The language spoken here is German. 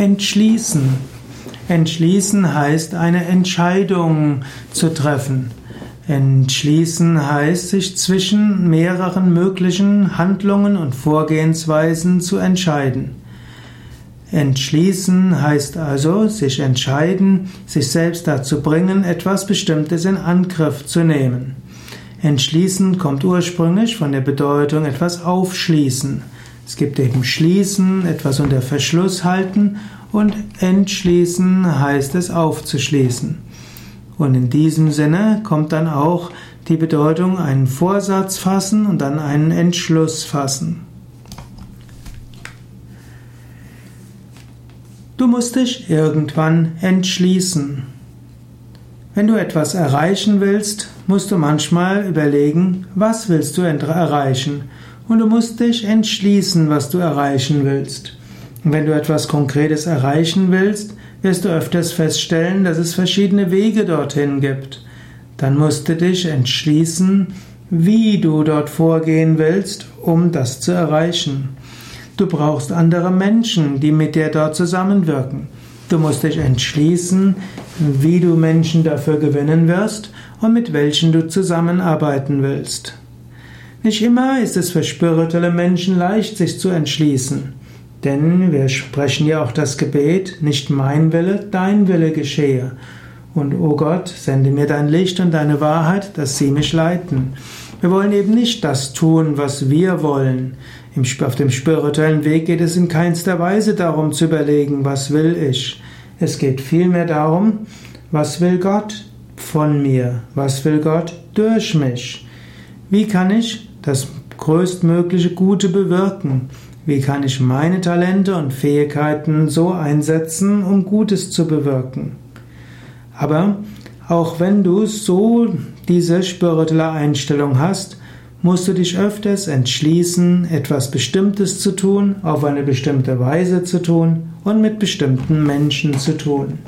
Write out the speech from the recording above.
Entschließen. Entschließen heißt eine Entscheidung zu treffen. Entschließen heißt, sich zwischen mehreren möglichen Handlungen und Vorgehensweisen zu entscheiden. Entschließen heißt also, sich entscheiden, sich selbst dazu bringen, etwas Bestimmtes in Angriff zu nehmen. Entschließen kommt ursprünglich von der Bedeutung etwas aufschließen. Es gibt eben Schließen, etwas unter Verschluss halten und Entschließen heißt es aufzuschließen. Und in diesem Sinne kommt dann auch die Bedeutung einen Vorsatz fassen und dann einen Entschluss fassen. Du musst dich irgendwann entschließen. Wenn du etwas erreichen willst, musst du manchmal überlegen, was willst du erreichen? Und du musst dich entschließen, was du erreichen willst. Und wenn du etwas Konkretes erreichen willst, wirst du öfters feststellen, dass es verschiedene Wege dorthin gibt. Dann musst du dich entschließen, wie du dort vorgehen willst, um das zu erreichen. Du brauchst andere Menschen, die mit dir dort zusammenwirken. Du musst dich entschließen, wie du Menschen dafür gewinnen wirst und mit welchen du zusammenarbeiten willst. Nicht immer ist es für spirituelle Menschen leicht, sich zu entschließen. Denn wir sprechen ja auch das Gebet, nicht mein Wille, dein Wille geschehe. Und o oh Gott, sende mir dein Licht und deine Wahrheit, dass sie mich leiten. Wir wollen eben nicht das tun, was wir wollen. Auf dem spirituellen Weg geht es in keinster Weise darum zu überlegen, was will ich. Es geht vielmehr darum, was will Gott von mir? Was will Gott durch mich? Wie kann ich das größtmögliche Gute bewirken? Wie kann ich meine Talente und Fähigkeiten so einsetzen, um Gutes zu bewirken? Aber auch wenn du so diese spirituelle Einstellung hast, musst du dich öfters entschließen, etwas Bestimmtes zu tun, auf eine bestimmte Weise zu tun und mit bestimmten Menschen zu tun.